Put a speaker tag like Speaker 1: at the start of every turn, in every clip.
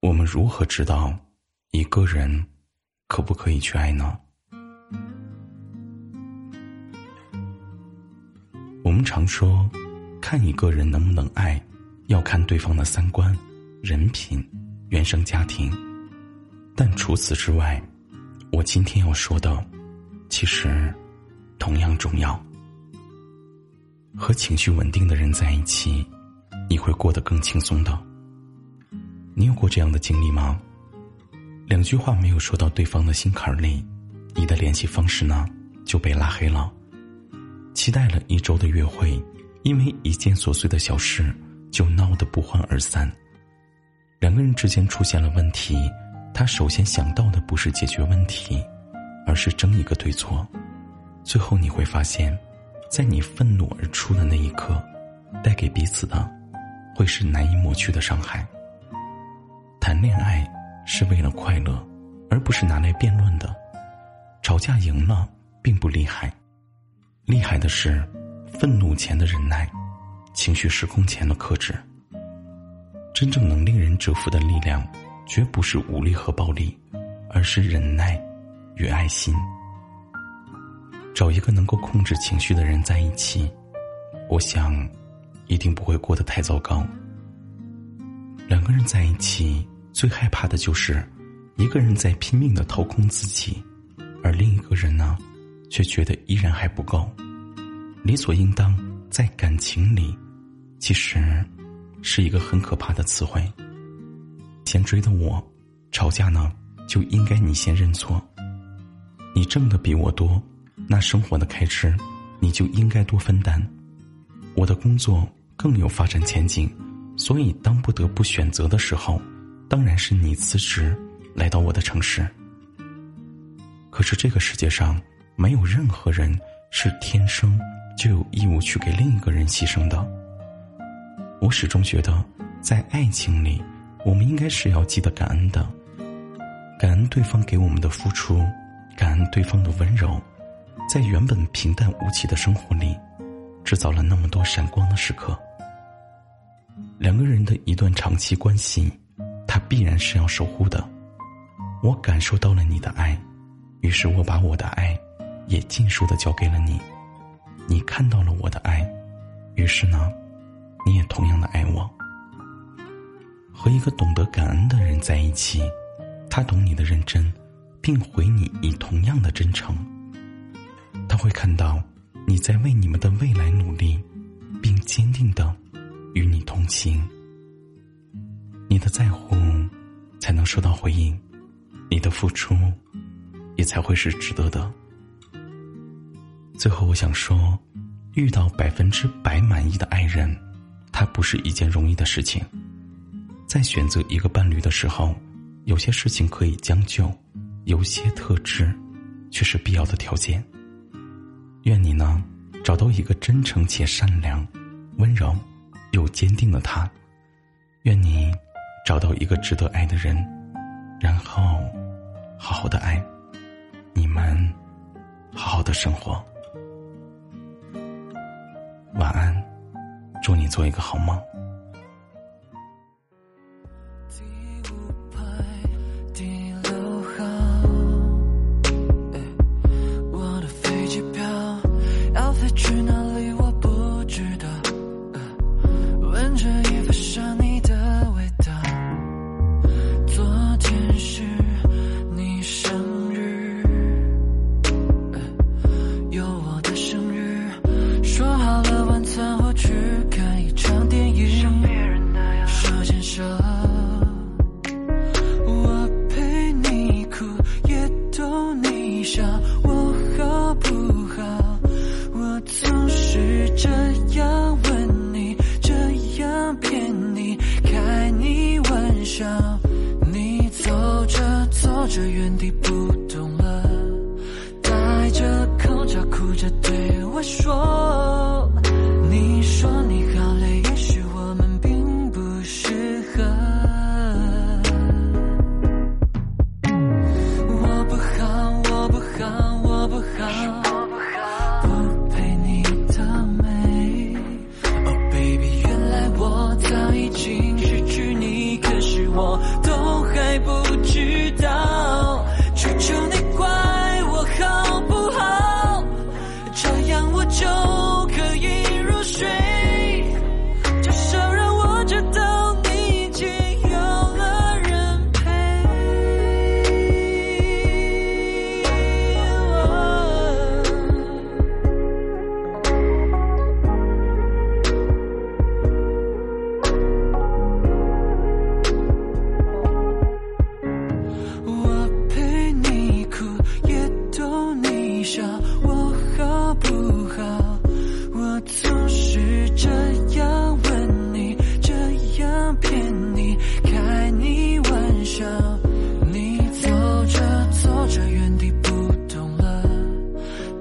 Speaker 1: 我们如何知道一个人可不可以去爱呢？我们常说，看一个人能不能爱，要看对方的三观、人品、原生家庭。但除此之外，我今天要说的，其实同样重要。和情绪稳定的人在一起，你会过得更轻松的。你有过这样的经历吗？两句话没有说到对方的心坎里，你的联系方式呢就被拉黑了。期待了一周的约会，因为一件琐碎的小事就闹得不欢而散。两个人之间出现了问题，他首先想到的不是解决问题，而是争一个对错。最后你会发现，在你愤怒而出的那一刻，带给彼此的，会是难以抹去的伤害。谈恋爱是为了快乐，而不是拿来辩论的。吵架赢了并不厉害，厉害的是愤怒前的忍耐，情绪失控前的克制。真正能令人折服的力量，绝不是武力和暴力，而是忍耐与爱心。找一个能够控制情绪的人在一起，我想，一定不会过得太糟糕。两个人在一起，最害怕的就是一个人在拼命的掏空自己，而另一个人呢，却觉得依然还不够。理所应当在感情里，其实是一个很可怕的词汇。先追的我，吵架呢就应该你先认错。你挣的比我多，那生活的开支你就应该多分担。我的工作更有发展前景。所以，当不得不选择的时候，当然是你辞职来到我的城市。可是，这个世界上没有任何人是天生就有义务去给另一个人牺牲的。我始终觉得，在爱情里，我们应该是要记得感恩的，感恩对方给我们的付出，感恩对方的温柔，在原本平淡无奇的生活里，制造了那么多闪光的时刻。两个人的一段长期关系，他必然是要守护的。我感受到了你的爱，于是我把我的爱也尽数的交给了你。你看到了我的爱，于是呢，你也同样的爱我。和一个懂得感恩的人在一起，他懂你的认真，并回你以同样的真诚。他会看到你在为你们的未来努力，并坚定的。与你同行，你的在乎才能收到回应，你的付出也才会是值得的。最后，我想说，遇到百分之百满意的爱人，它不是一件容易的事情。在选择一个伴侣的时候，有些事情可以将就，有些特质却是必要的条件。愿你呢，找到一个真诚且善良、温柔。又坚定的他，愿你找到一个值得爱的人，然后好好的爱，你们好好的生活。晚安，祝你做一个好梦。
Speaker 2: 笑我好不好我总是这样问你这样骗你开你玩笑。你走着走着原地不动了戴着口罩哭着对我说。是这样吻你这样骗你开你玩笑你走着走着原地不动了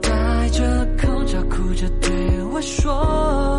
Speaker 2: 戴着口罩哭着对我说